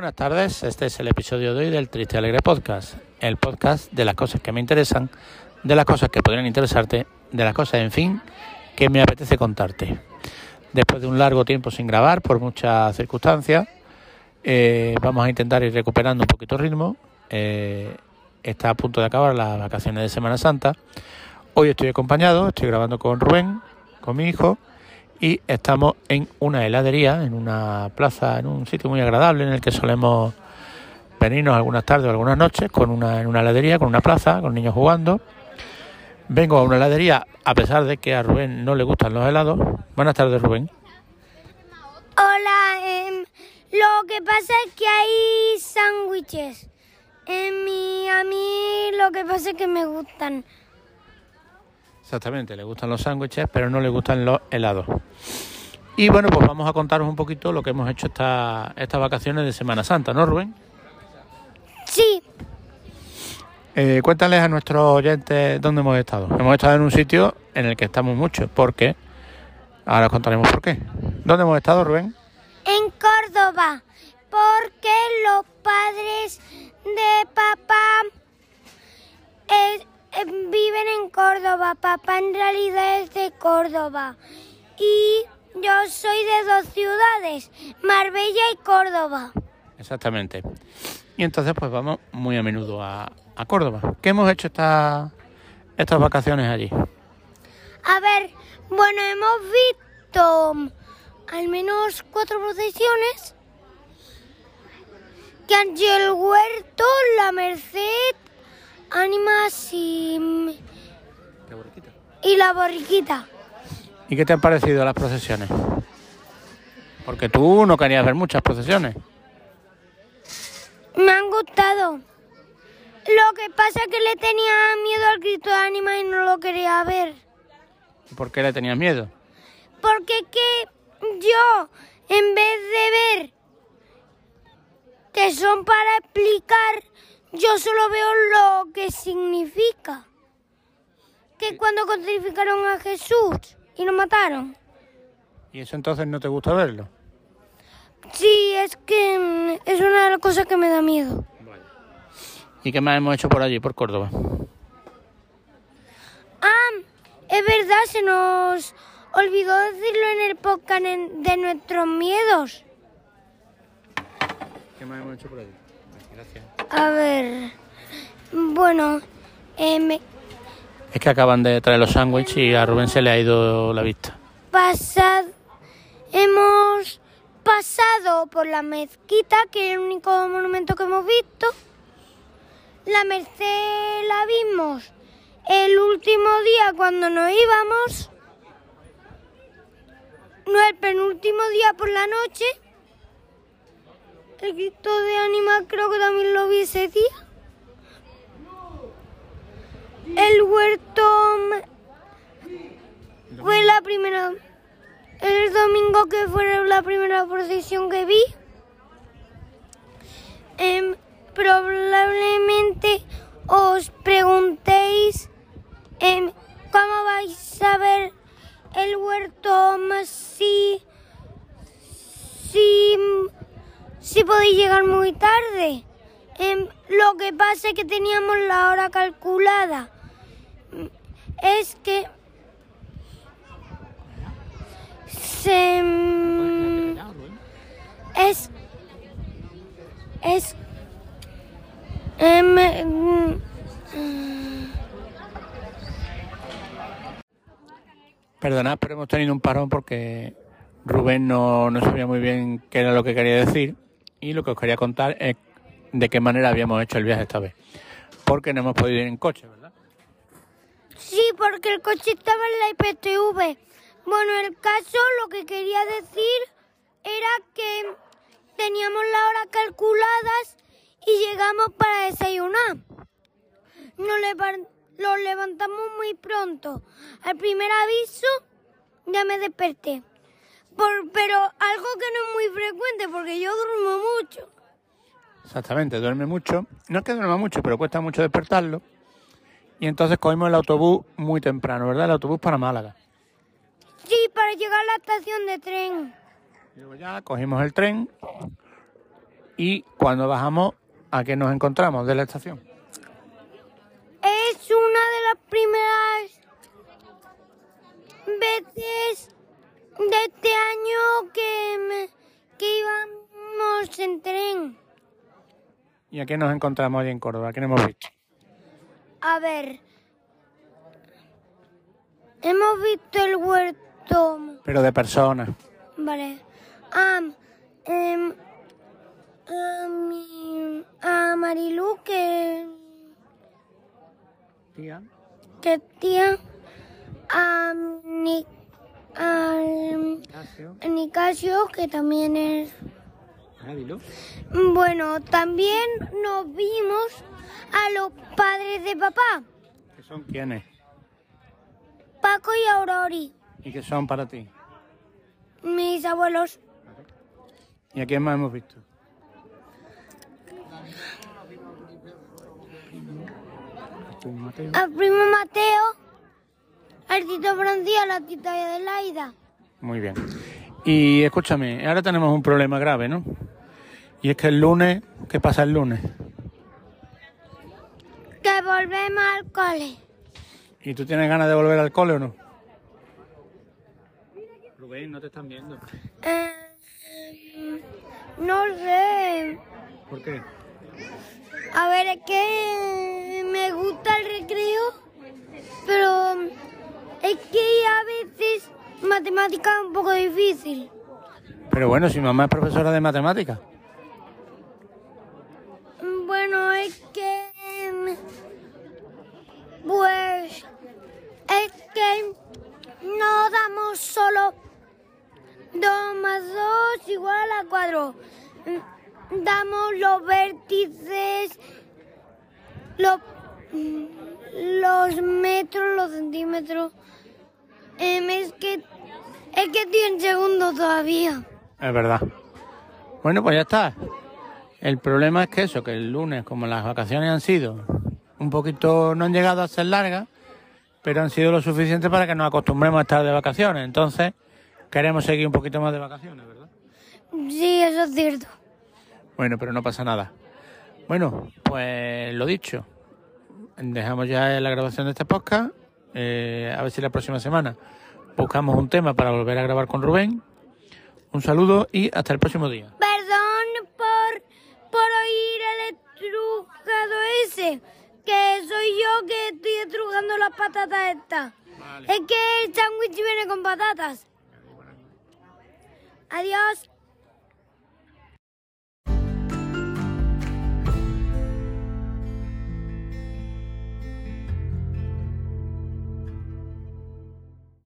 Buenas tardes, este es el episodio de hoy del Triste Alegre Podcast, el podcast de las cosas que me interesan, de las cosas que podrían interesarte, de las cosas, en fin, que me apetece contarte. Después de un largo tiempo sin grabar, por muchas circunstancias, eh, vamos a intentar ir recuperando un poquito el ritmo. Eh, está a punto de acabar las vacaciones de Semana Santa. Hoy estoy acompañado, estoy grabando con Rubén, con mi hijo, y estamos en una heladería, en una plaza, en un sitio muy agradable en el que solemos venirnos algunas tardes o algunas noches con una, en una heladería, con una plaza, con niños jugando. Vengo a una heladería a pesar de que a Rubén no le gustan los helados. Buenas tardes, Rubén. Hola, em, lo que pasa es que hay sándwiches. En mi, a mí lo que pasa es que me gustan. Exactamente, le gustan los sándwiches, pero no le gustan los helados. Y bueno, pues vamos a contaros un poquito lo que hemos hecho esta, estas vacaciones de Semana Santa, ¿no, Rubén? Sí, Eh, cuéntales a nuestros oyentes dónde hemos estado. Hemos estado en un sitio en el que estamos mucho, porque ahora os contaremos por qué. ¿Dónde hemos estado, Rubén? en Córdoba, porque los padres de papá eh, eh, viven en Córdoba. Papá en realidad es de Córdoba. Y yo soy de dos ciudades, Marbella y Córdoba. Exactamente. Y entonces pues vamos muy a menudo a, a Córdoba. ¿Qué hemos hecho esta, estas vacaciones allí? A ver, bueno, hemos visto al menos cuatro procesiones. Que han sido el huerto, la Merced, Ánimas y, y la borriquita. ¿Y qué te han parecido las procesiones? Porque tú no querías ver muchas procesiones. Me han gustado. Lo que pasa es que le tenía miedo al grito de Ánima y no lo quería ver. ¿Y ¿Por qué le tenías miedo? Porque que yo, en vez de ver que son para explicar, yo solo veo lo que significa. Que cuando crucificaron a Jesús y lo mataron. ¿Y eso entonces no te gusta verlo? Sí, es que mm, es una de las cosas que me da miedo. ¿Y qué más hemos hecho por allí, por Córdoba? Ah, es verdad, se nos olvidó decirlo en el podcast en- de nuestros miedos. ¿Qué más hemos hecho por allí? Gracias. A ver, bueno, eh, me- Es que acaban de traer los sándwiches y a Rubén se le ha ido la vista. pasad, hemos pasado por la mezquita, que es el único monumento que hemos visto. La Merced la vimos el último día cuando nos íbamos. No, el penúltimo día por la noche. El grito de animal creo que también lo vi ese día. El huerto fue la primera. El domingo que fue la primera procesión que vi. Em, probablemente os preguntéis em, cómo vais a ver el huerto si si podéis llegar muy tarde. Em, lo que pasa es que teníamos la hora calculada. Es que se mm, es es em, Perdonad, pero hemos tenido un parón porque Rubén no, no sabía muy bien qué era lo que quería decir y lo que os quería contar es de qué manera habíamos hecho el viaje esta vez. Porque no hemos podido ir en coche, ¿verdad? Sí porque el coche estaba en la IPTV. Bueno, el caso lo que quería decir era que teníamos la hora calculadas y llegamos para desayunar. Nos levantamos muy pronto. Al primer aviso ya me desperté. Por- pero algo que no es muy frecuente porque yo duermo mucho. Exactamente, duerme mucho. No es que duerma mucho, pero cuesta mucho despertarlo. Y entonces cogimos el autobús muy temprano, ¿verdad? El autobús para Málaga. Sí, para llegar a la estación de tren. Luego ya cogimos el tren Y cuando bajamos, ¿a qué nos encontramos de la estación? Es una de las primeras veces de este año que, me- que íbamos en tren. ¿Y a qué nos encontramos allí en Córdoba? ¿Qué hemos visto? A ver. Hemos visto el huerto. Pero de personas. Vale. Em, a, mi- a Marilu, que, Tía. que tía. A, Ni, a, a Nicasio, que también es. Bueno, también nos vimos a los padres de papá, ¿Qué son quiénes? Paco y Aurori, ¿Y qué son para ti? mis abuelos. ¿Y a quién más hemos visto? Al primo Mateo, al tito Francis, a la tita Adelaida. Muy bien. Y escúchame, ahora tenemos un problema grave, ¿no? Y es que el lunes, ¿qué pasa el lunes? Que volvemos al cole. ¿Y tú tienes ganas de volver al cole o no? Rubén, no te están viendo. Eh, no sé. ¿Por qué? A ver, es que me gusta el recreo, pero es que a veces matemática es un poco difícil. Pero bueno, si mamá es profesora de matemáticas. Bueno, es que... Pues... Es que no damos solo 2 más 2 4. Damos los vértices, los, los metros, los centímetros. Em, es que... Es que estoy en segundo todavía. Es verdad. Bueno, pues ya está. El problema es que eso, que el lunes, como las vacaciones han sido un poquito, no han llegado a ser largas, pero han sido lo suficiente para que nos acostumbremos a estar de vacaciones. Entonces, queremos seguir un poquito más de vacaciones, ¿verdad? Sí, eso es cierto. Bueno, pero no pasa nada. Bueno, pues lo dicho. Dejamos ya la grabación de este podcast. Eh, a ver si la próxima semana buscamos un tema para volver a grabar con Rubén. Un saludo y hasta el próximo día. Perdón por, por oír el estrujado ese, que soy yo que estoy estrujando las patatas estas. Es que el sándwich viene con patatas. Adiós.